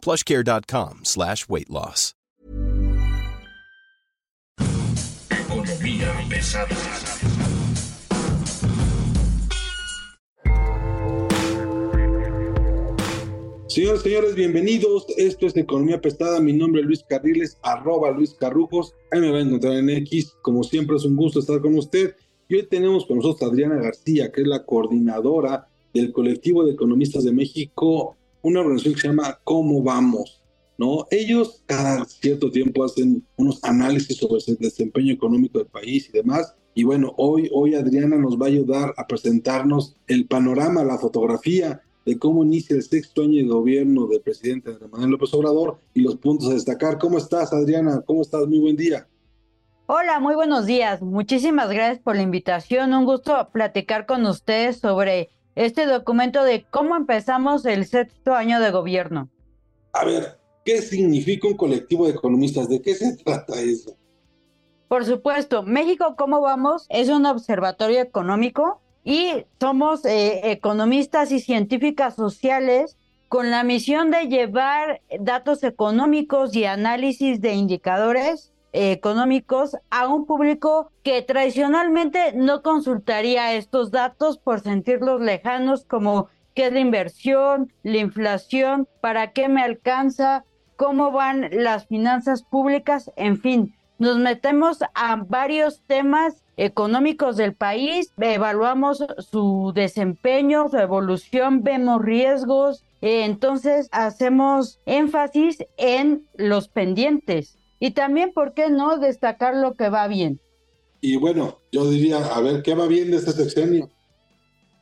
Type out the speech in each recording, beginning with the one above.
plushcare.com slash weight loss. Economía pesada. Señores, señores, bienvenidos. Esto es Economía Pesada. Mi nombre es Luis Carriles, arroba Luis Carrujos. Ahí me van a encontrar en X. Como siempre, es un gusto estar con usted. Y hoy tenemos con nosotros a Adriana García, que es la coordinadora del colectivo de economistas de México, una organización que se llama ¿Cómo vamos? ¿No? Ellos cada cierto tiempo hacen unos análisis sobre el desempeño económico del país y demás. Y bueno, hoy, hoy Adriana nos va a ayudar a presentarnos el panorama, la fotografía de cómo inicia el sexto año de gobierno del presidente Andrés Manuel López Obrador y los puntos a destacar. ¿Cómo estás, Adriana? ¿Cómo estás? Muy buen día. Hola, muy buenos días. Muchísimas gracias por la invitación. Un gusto platicar con ustedes sobre este documento de cómo empezamos el sexto año de gobierno. A ver, ¿qué significa un colectivo de economistas? ¿De qué se trata eso? Por supuesto, México, ¿cómo vamos? Es un observatorio económico y somos eh, economistas y científicas sociales con la misión de llevar datos económicos y análisis de indicadores económicos a un público que tradicionalmente no consultaría estos datos por sentirlos lejanos como qué es la inversión, la inflación, para qué me alcanza, cómo van las finanzas públicas, en fin, nos metemos a varios temas económicos del país, evaluamos su desempeño, su evolución, vemos riesgos, entonces hacemos énfasis en los pendientes y también, ¿por qué no destacar lo que va bien? Y bueno, yo diría, a ver, ¿qué va bien de este sexenio?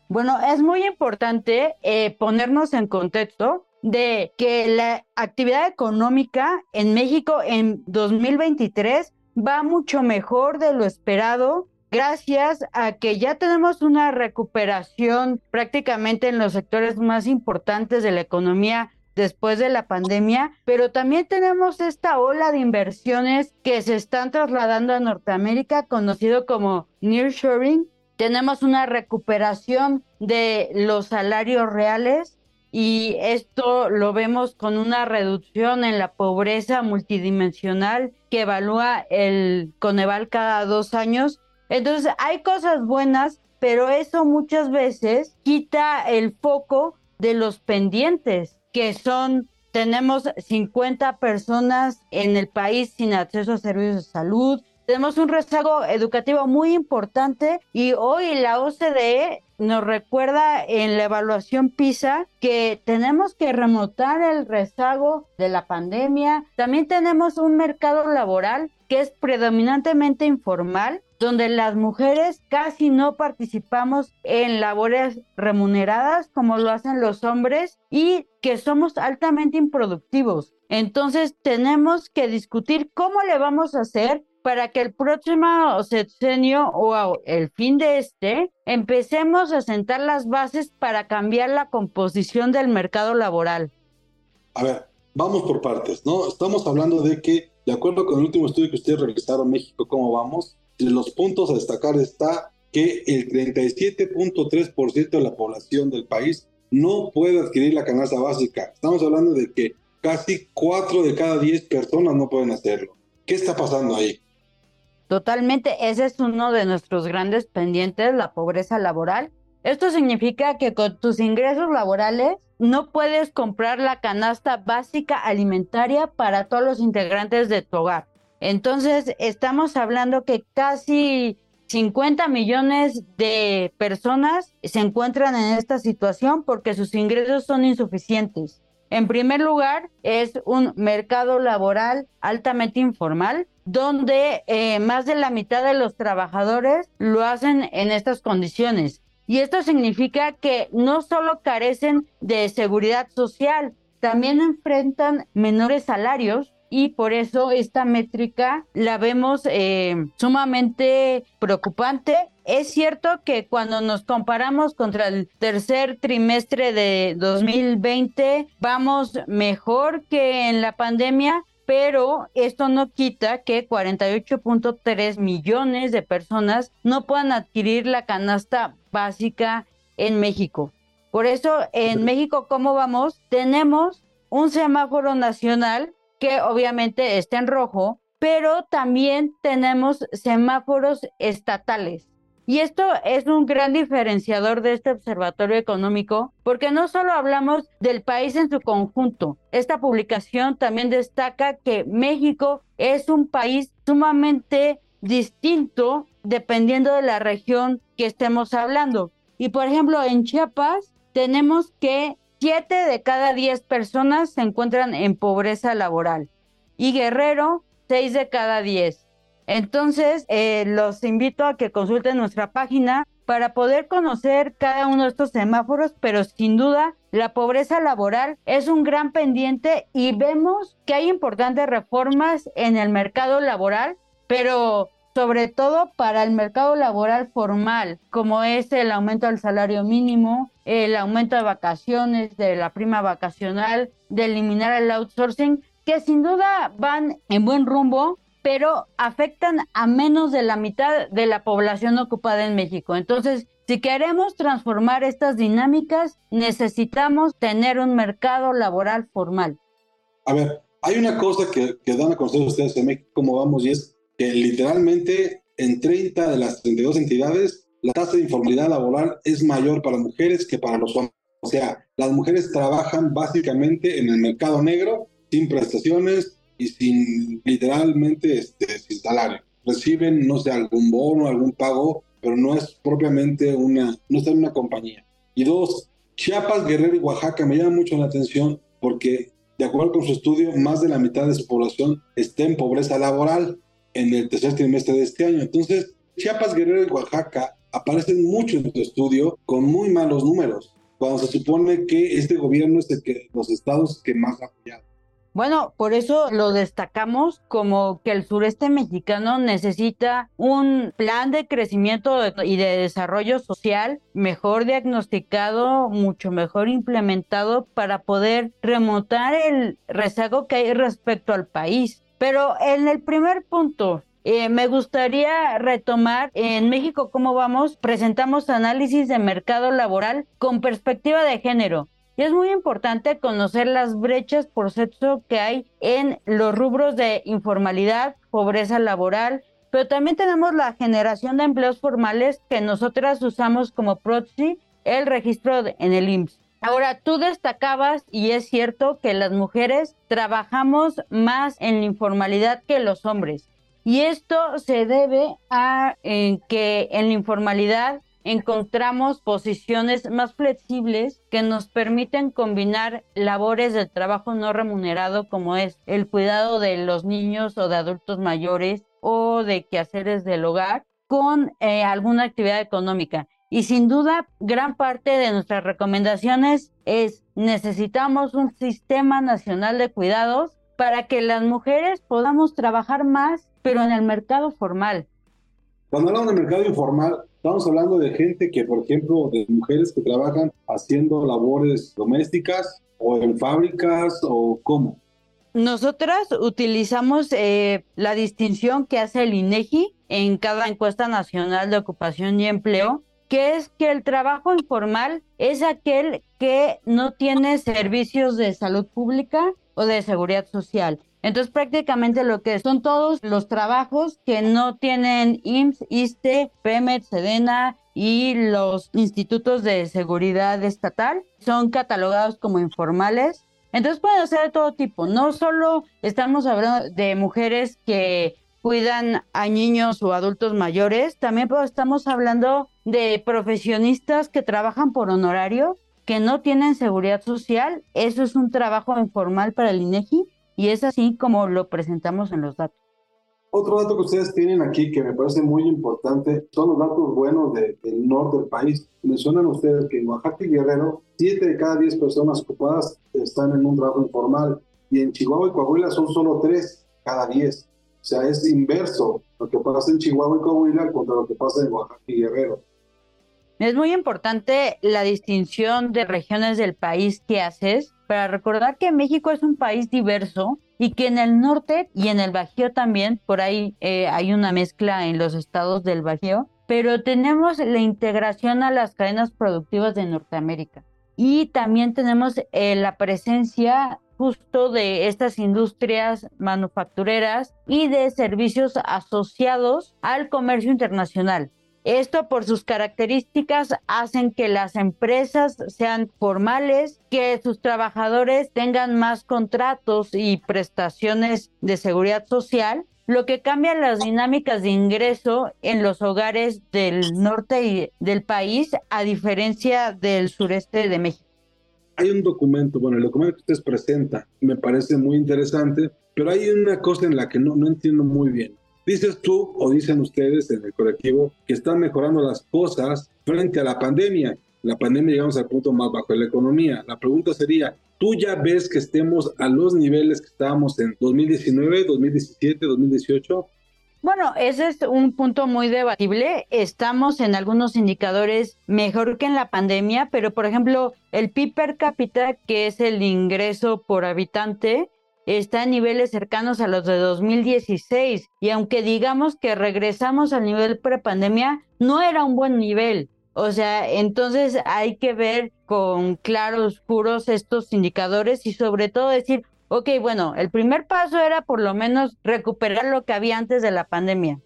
Bueno, es muy importante eh, ponernos en contexto de que la actividad económica en México en 2023 va mucho mejor de lo esperado gracias a que ya tenemos una recuperación prácticamente en los sectores más importantes de la economía después de la pandemia, pero también tenemos esta ola de inversiones que se están trasladando a Norteamérica, conocido como nearshoring. Tenemos una recuperación de los salarios reales y esto lo vemos con una reducción en la pobreza multidimensional que evalúa el Coneval cada dos años. Entonces hay cosas buenas, pero eso muchas veces quita el foco de los pendientes que son, tenemos 50 personas en el país sin acceso a servicios de salud, tenemos un rezago educativo muy importante y hoy la OCDE nos recuerda en la evaluación PISA que tenemos que remontar el rezago de la pandemia. También tenemos un mercado laboral que es predominantemente informal, donde las mujeres casi no participamos en labores remuneradas como lo hacen los hombres y que somos altamente improductivos. Entonces tenemos que discutir cómo le vamos a hacer para que el próximo sexenio o el fin de este empecemos a sentar las bases para cambiar la composición del mercado laboral. A ver, vamos por partes, ¿no? Estamos hablando de que, de acuerdo con el último estudio que ustedes realizaron México, ¿cómo vamos? Entre los puntos a destacar está que el 37.3% de la población del país no puede adquirir la canasta básica. Estamos hablando de que casi 4 de cada 10 personas no pueden hacerlo. ¿Qué está pasando ahí? Totalmente, ese es uno de nuestros grandes pendientes, la pobreza laboral. Esto significa que con tus ingresos laborales no puedes comprar la canasta básica alimentaria para todos los integrantes de tu hogar. Entonces, estamos hablando que casi 50 millones de personas se encuentran en esta situación porque sus ingresos son insuficientes. En primer lugar, es un mercado laboral altamente informal, donde eh, más de la mitad de los trabajadores lo hacen en estas condiciones. Y esto significa que no solo carecen de seguridad social, también enfrentan menores salarios y por eso esta métrica la vemos eh, sumamente preocupante. Es cierto que cuando nos comparamos contra el tercer trimestre de 2020 vamos mejor que en la pandemia, pero esto no quita que 48.3 millones de personas no puedan adquirir la canasta básica en México. Por eso en México, ¿cómo vamos? Tenemos un semáforo nacional que obviamente está en rojo, pero también tenemos semáforos estatales. Y esto es un gran diferenciador de este observatorio económico, porque no solo hablamos del país en su conjunto, esta publicación también destaca que México es un país sumamente distinto dependiendo de la región que estemos hablando. Y por ejemplo, en Chiapas tenemos que 7 de cada 10 personas se encuentran en pobreza laboral y Guerrero 6 de cada 10. Entonces, eh, los invito a que consulten nuestra página para poder conocer cada uno de estos semáforos, pero sin duda la pobreza laboral es un gran pendiente y vemos que hay importantes reformas en el mercado laboral, pero sobre todo para el mercado laboral formal, como es el aumento del salario mínimo, el aumento de vacaciones, de la prima vacacional, de eliminar el outsourcing, que sin duda van en buen rumbo, pero afectan a menos de la mitad de la población ocupada en México. Entonces, si queremos transformar estas dinámicas, necesitamos tener un mercado laboral formal. A ver, hay una cosa que, dan a conocer ustedes en México, cómo vamos, y es que literalmente en 30 de las 32 entidades la tasa de informalidad laboral es mayor para mujeres que para los hombres. O sea, las mujeres trabajan básicamente en el mercado negro sin prestaciones y sin literalmente este, sin salario. Reciben, no sé, algún bono, algún pago, pero no es propiamente una, no está en una compañía. Y dos, Chiapas, Guerrero y Oaxaca me llaman mucho la atención porque, de acuerdo con su estudio, más de la mitad de su población está en pobreza laboral en el tercer trimestre de este año. Entonces, Chiapas, Guerrero y Oaxaca aparecen mucho en tu estudio con muy malos números, cuando se supone que este gobierno es el que los estados que más ha apoyado. Bueno, por eso lo destacamos como que el sureste mexicano necesita un plan de crecimiento y de desarrollo social mejor diagnosticado, mucho mejor implementado para poder remontar el rezago que hay respecto al país. Pero en el primer punto, eh, me gustaría retomar en México cómo vamos. Presentamos análisis de mercado laboral con perspectiva de género. Y es muy importante conocer las brechas por sexo que hay en los rubros de informalidad, pobreza laboral, pero también tenemos la generación de empleos formales que nosotras usamos como proxy, el registro en el IMSS. Ahora, tú destacabas, y es cierto, que las mujeres trabajamos más en la informalidad que los hombres. Y esto se debe a que en la informalidad encontramos posiciones más flexibles que nos permiten combinar labores de trabajo no remunerado como es el cuidado de los niños o de adultos mayores o de quehaceres del hogar con eh, alguna actividad económica. Y sin duda, gran parte de nuestras recomendaciones es necesitamos un sistema nacional de cuidados para que las mujeres podamos trabajar más, pero en el mercado formal. Cuando hablamos de mercado informal, estamos hablando de gente que, por ejemplo, de mujeres que trabajan haciendo labores domésticas o en fábricas o cómo. Nosotras utilizamos eh, la distinción que hace el INEGI en cada encuesta nacional de ocupación y empleo que es que el trabajo informal es aquel que no tiene servicios de salud pública o de seguridad social. Entonces prácticamente lo que son todos los trabajos que no tienen IMSS, ISTE, PEMET, SEDENA y los institutos de seguridad estatal son catalogados como informales. Entonces pueden ser de todo tipo. No solo estamos hablando de mujeres que cuidan a niños o adultos mayores, también estamos hablando de profesionistas que trabajan por honorario, que no tienen seguridad social. Eso es un trabajo informal para el INEGI y es así como lo presentamos en los datos. Otro dato que ustedes tienen aquí que me parece muy importante son los datos buenos del norte del país. Mencionan ustedes que en Oaxaca y Guerrero, 7 de cada 10 personas ocupadas están en un trabajo informal y en Chihuahua y Coahuila son solo tres cada diez. O sea, es inverso lo que pasa en Chihuahua y Coahuila contra lo que pasa en Oaxaca y Guerrero. Es muy importante la distinción de regiones del país que haces para recordar que México es un país diverso y que en el norte y en el Bajío también, por ahí eh, hay una mezcla en los estados del Bajío, pero tenemos la integración a las cadenas productivas de Norteamérica y también tenemos eh, la presencia justo de estas industrias manufactureras y de servicios asociados al comercio internacional. Esto por sus características hacen que las empresas sean formales, que sus trabajadores tengan más contratos y prestaciones de seguridad social, lo que cambia las dinámicas de ingreso en los hogares del norte del país a diferencia del sureste de México. Hay un documento, bueno, el documento que ustedes presentan me parece muy interesante, pero hay una cosa en la que no, no entiendo muy bien. Dices tú o dicen ustedes en el colectivo que están mejorando las cosas frente a la pandemia. La pandemia llegamos al punto más bajo de la economía. La pregunta sería, ¿tú ya ves que estemos a los niveles que estábamos en 2019, 2017, 2018? Bueno, ese es un punto muy debatible. Estamos en algunos indicadores mejor que en la pandemia, pero por ejemplo, el PIB per cápita, que es el ingreso por habitante, está en niveles cercanos a los de 2016 y aunque digamos que regresamos al nivel prepandemia, no era un buen nivel. O sea, entonces hay que ver con claros puros estos indicadores y sobre todo decir, ok, bueno, el primer paso era por lo menos recuperar lo que había antes de la pandemia,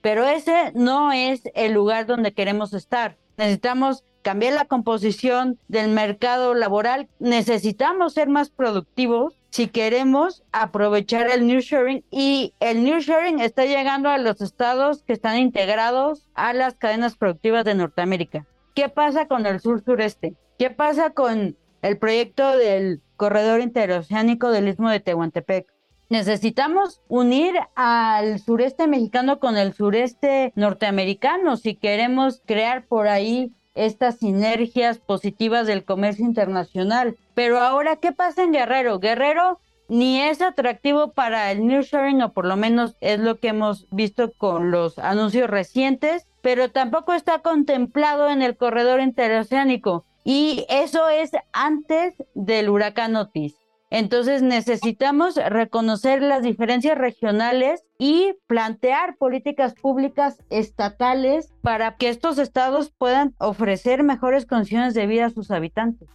pero ese no es el lugar donde queremos estar. Necesitamos cambiar la composición del mercado laboral, necesitamos ser más productivos si queremos aprovechar el nearshoring y el nearshoring está llegando a los estados que están integrados a las cadenas productivas de Norteamérica. ¿Qué pasa con el sur sureste? ¿Qué pasa con el proyecto del corredor interoceánico del Istmo de Tehuantepec? Necesitamos unir al sureste mexicano con el sureste norteamericano si queremos crear por ahí estas sinergias positivas del comercio internacional. Pero ahora, ¿qué pasa en Guerrero? Guerrero ni es atractivo para el nearshoring, o por lo menos es lo que hemos visto con los anuncios recientes, pero tampoco está contemplado en el corredor interoceánico. Y eso es antes del huracán Otis. Entonces necesitamos reconocer las diferencias regionales y plantear políticas públicas estatales para que estos estados puedan ofrecer mejores condiciones de vida a sus habitantes.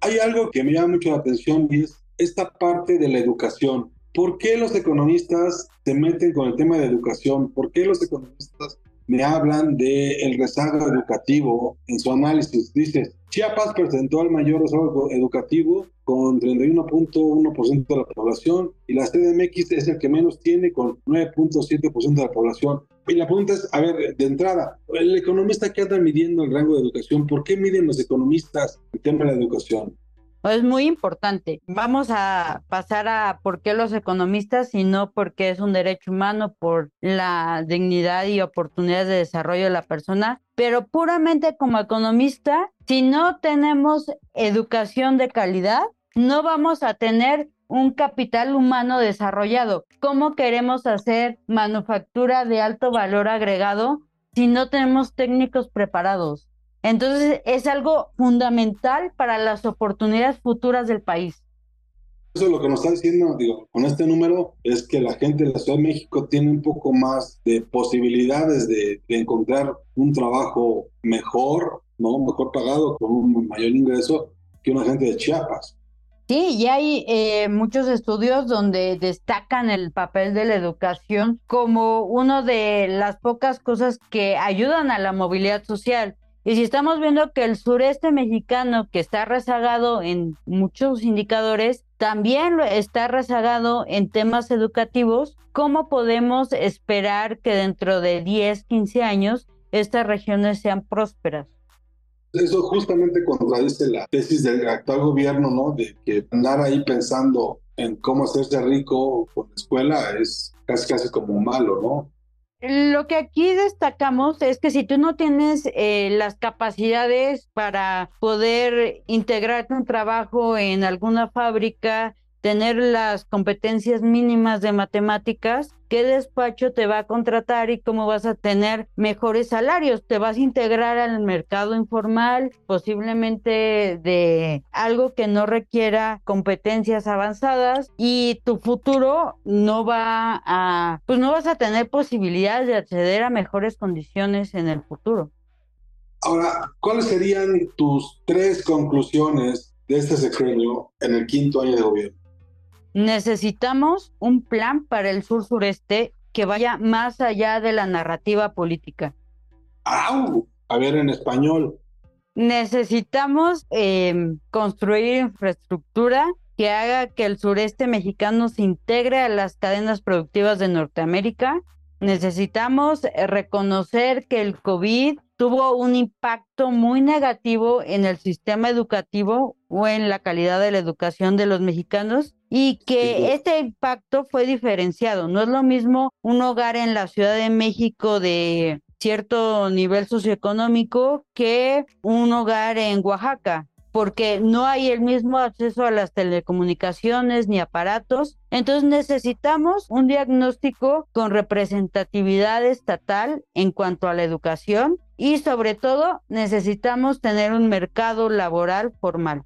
Hay algo que me llama mucho la atención y es esta parte de la educación. ¿Por qué los economistas se meten con el tema de educación? ¿Por qué los economistas me hablan del rezago educativo en su análisis? Dice, Chiapas presentó el mayor rezago educativo con 31.1% de la población y la CDMX es el que menos tiene con 9.7% de la población. Y la pregunta es, a ver, de entrada, el economista que anda midiendo el rango de educación, ¿por qué miden los economistas el tema de la educación? Es muy importante. Vamos a pasar a por qué los economistas y no porque es un derecho humano, por la dignidad y oportunidades de desarrollo de la persona. Pero puramente como economista, si no tenemos educación de calidad, no vamos a tener un capital humano desarrollado. ¿Cómo queremos hacer manufactura de alto valor agregado si no tenemos técnicos preparados? Entonces es algo fundamental para las oportunidades futuras del país. Eso lo que nos está diciendo, digo, con este número es que la gente de la Ciudad de México tiene un poco más de posibilidades de, de encontrar un trabajo mejor, ¿no? Mejor pagado, con un mayor ingreso que una gente de Chiapas. Sí, y hay eh, muchos estudios donde destacan el papel de la educación como una de las pocas cosas que ayudan a la movilidad social. Y si estamos viendo que el sureste mexicano, que está rezagado en muchos indicadores, también está rezagado en temas educativos, ¿cómo podemos esperar que dentro de 10, 15 años estas regiones sean prósperas? Eso justamente contradice la tesis del actual gobierno, ¿no? De que andar ahí pensando en cómo hacerse rico con la escuela es casi casi como malo, ¿no? Lo que aquí destacamos es que si tú no tienes eh, las capacidades para poder integrarte un trabajo en alguna fábrica tener las competencias mínimas de matemáticas, qué despacho te va a contratar y cómo vas a tener mejores salarios. Te vas a integrar al mercado informal, posiblemente de algo que no requiera competencias avanzadas y tu futuro no va a, pues no vas a tener posibilidades de acceder a mejores condiciones en el futuro. Ahora, ¿cuáles serían tus tres conclusiones de este sexenio en el quinto año de gobierno? Necesitamos un plan para el sur sureste que vaya más allá de la narrativa política. ¡Au! A ver, en español. Necesitamos eh, construir infraestructura que haga que el sureste mexicano se integre a las cadenas productivas de Norteamérica. Necesitamos eh, reconocer que el COVID tuvo un impacto muy negativo en el sistema educativo o en la calidad de la educación de los mexicanos y que este impacto fue diferenciado. No es lo mismo un hogar en la Ciudad de México de cierto nivel socioeconómico que un hogar en Oaxaca porque no hay el mismo acceso a las telecomunicaciones ni aparatos. Entonces necesitamos un diagnóstico con representatividad estatal en cuanto a la educación y sobre todo necesitamos tener un mercado laboral formal.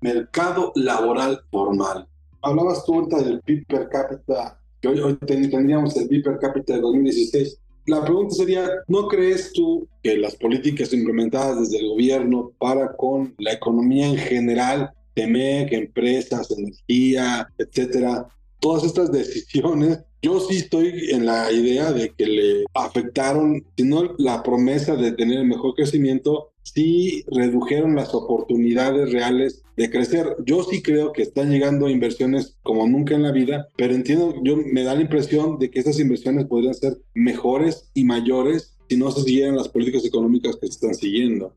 Mercado laboral formal. Hablabas tú ahorita del PIB per cápita, que hoy, hoy tendríamos el PIB per cápita de 2016 la pregunta sería, ¿no crees tú que las políticas implementadas desde el gobierno para con la economía en general, TEMEC, empresas, energía, etcétera, todas estas decisiones, yo sí estoy en la idea de que le afectaron, si no la promesa de tener el mejor crecimiento, sí redujeron las oportunidades reales de crecer. Yo sí creo que están llegando inversiones como nunca en la vida, pero entiendo, yo me da la impresión de que esas inversiones podrían ser mejores y mayores si no se siguieran las políticas económicas que se están siguiendo.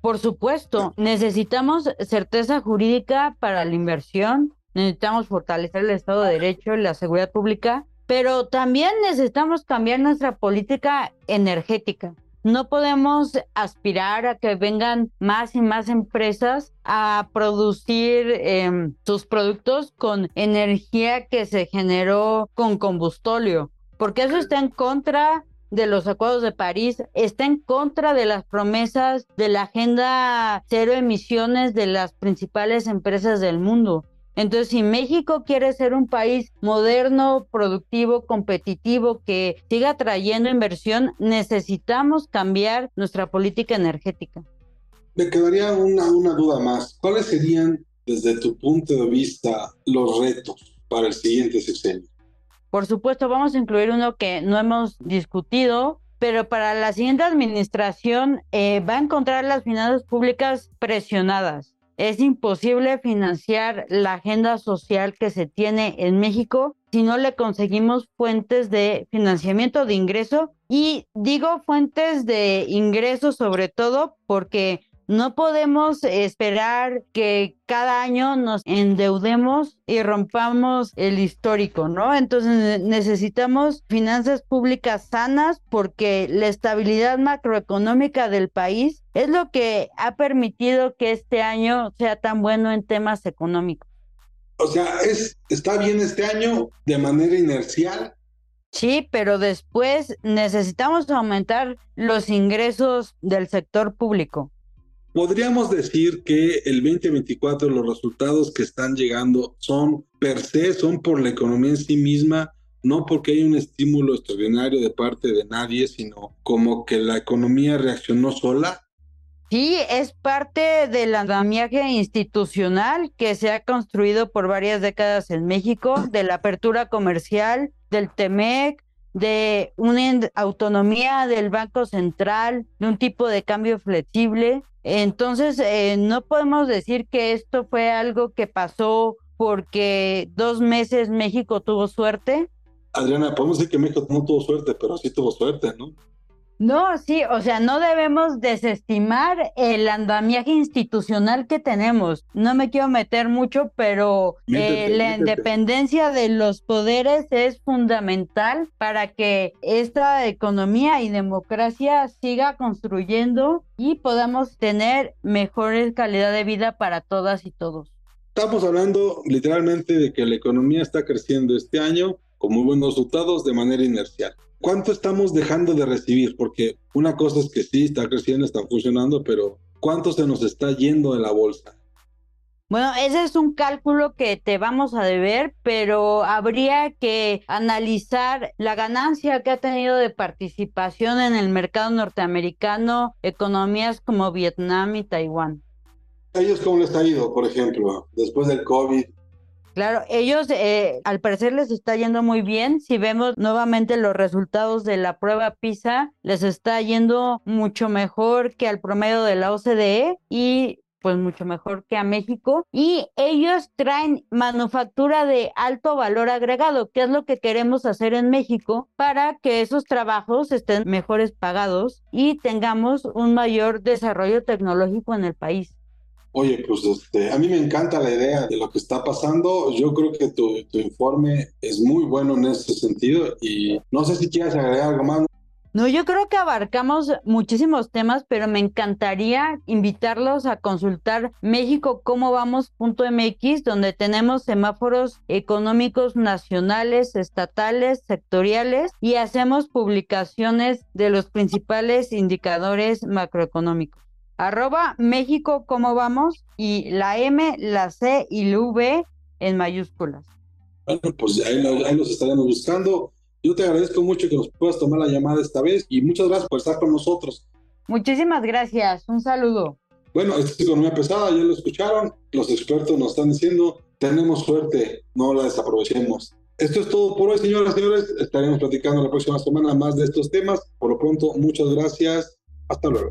Por supuesto, necesitamos certeza jurídica para la inversión, necesitamos fortalecer el Estado de Derecho y la seguridad pública, pero también necesitamos cambiar nuestra política energética. No podemos aspirar a que vengan más y más empresas a producir em, sus productos con energía que se generó con combustóleo, porque eso está en contra de los acuerdos de París, está en contra de las promesas de la agenda cero emisiones de las principales empresas del mundo. Entonces, si México quiere ser un país moderno, productivo, competitivo, que siga trayendo inversión, necesitamos cambiar nuestra política energética. Me quedaría una, una duda más. ¿Cuáles serían, desde tu punto de vista, los retos para el siguiente sexenio? Por supuesto, vamos a incluir uno que no hemos discutido, pero para la siguiente administración eh, va a encontrar las finanzas públicas presionadas es imposible financiar la agenda social que se tiene en México si no le conseguimos fuentes de financiamiento de ingreso. Y digo fuentes de ingreso sobre todo porque no podemos esperar que cada año nos endeudemos y rompamos el histórico, ¿no? Entonces necesitamos finanzas públicas sanas porque la estabilidad macroeconómica del país es lo que ha permitido que este año sea tan bueno en temas económicos. O sea, es, está bien este año de manera inercial. Sí, pero después necesitamos aumentar los ingresos del sector público. Podríamos decir que el 2024 los resultados que están llegando son per se, son por la economía en sí misma, no porque hay un estímulo extraordinario de parte de nadie, sino como que la economía reaccionó sola. Sí, es parte del andamiaje institucional que se ha construido por varias décadas en México, de la apertura comercial, del TEMEC, de una autonomía del Banco Central, de un tipo de cambio flexible, entonces, eh, no podemos decir que esto fue algo que pasó porque dos meses México tuvo suerte. Adriana, podemos decir que México no tuvo suerte, pero sí tuvo suerte, ¿no? No, sí, o sea, no debemos desestimar el andamiaje institucional que tenemos. No me quiero meter mucho, pero eh, la independencia de los poderes es fundamental para que esta economía y democracia siga construyendo y podamos tener mejores calidad de vida para todas y todos. Estamos hablando literalmente de que la economía está creciendo este año con muy buenos resultados de manera inercial. ¿Cuánto estamos dejando de recibir? Porque una cosa es que sí, está creciendo, está funcionando, pero ¿cuánto se nos está yendo de la bolsa? Bueno, ese es un cálculo que te vamos a deber, pero habría que analizar la ganancia que ha tenido de participación en el mercado norteamericano economías como Vietnam y Taiwán ellos cómo les ha ido, por ejemplo, después del COVID? Claro, ellos eh, al parecer les está yendo muy bien. Si vemos nuevamente los resultados de la prueba PISA, les está yendo mucho mejor que al promedio de la OCDE y pues mucho mejor que a México. Y ellos traen manufactura de alto valor agregado, que es lo que queremos hacer en México para que esos trabajos estén mejores pagados y tengamos un mayor desarrollo tecnológico en el país. Oye, pues este, a mí me encanta la idea de lo que está pasando. Yo creo que tu, informe es muy bueno en ese sentido y no sé si quieres agregar algo más. No, yo creo que abarcamos muchísimos temas, pero me encantaría invitarlos a consultar México cómo vamos.mx, donde tenemos semáforos económicos nacionales, estatales, sectoriales y hacemos publicaciones de los principales indicadores macroeconómicos arroba México, ¿cómo vamos? Y la M, la C y la V en mayúsculas. Bueno, pues ahí, los estaremos buscando. Yo te agradezco mucho que nos puedas tomar la llamada esta vez y muchas gracias por estar con nosotros. Muchísimas gracias. Un saludo. Bueno, esta es economía pesada, ya lo escucharon. Los expertos nos están diciendo, tenemos suerte, no la desaprovechemos. Esto es todo por hoy, señoras y señores. Estaremos platicando la próxima semana más de estos temas. Por lo pronto, muchas gracias. Hasta luego.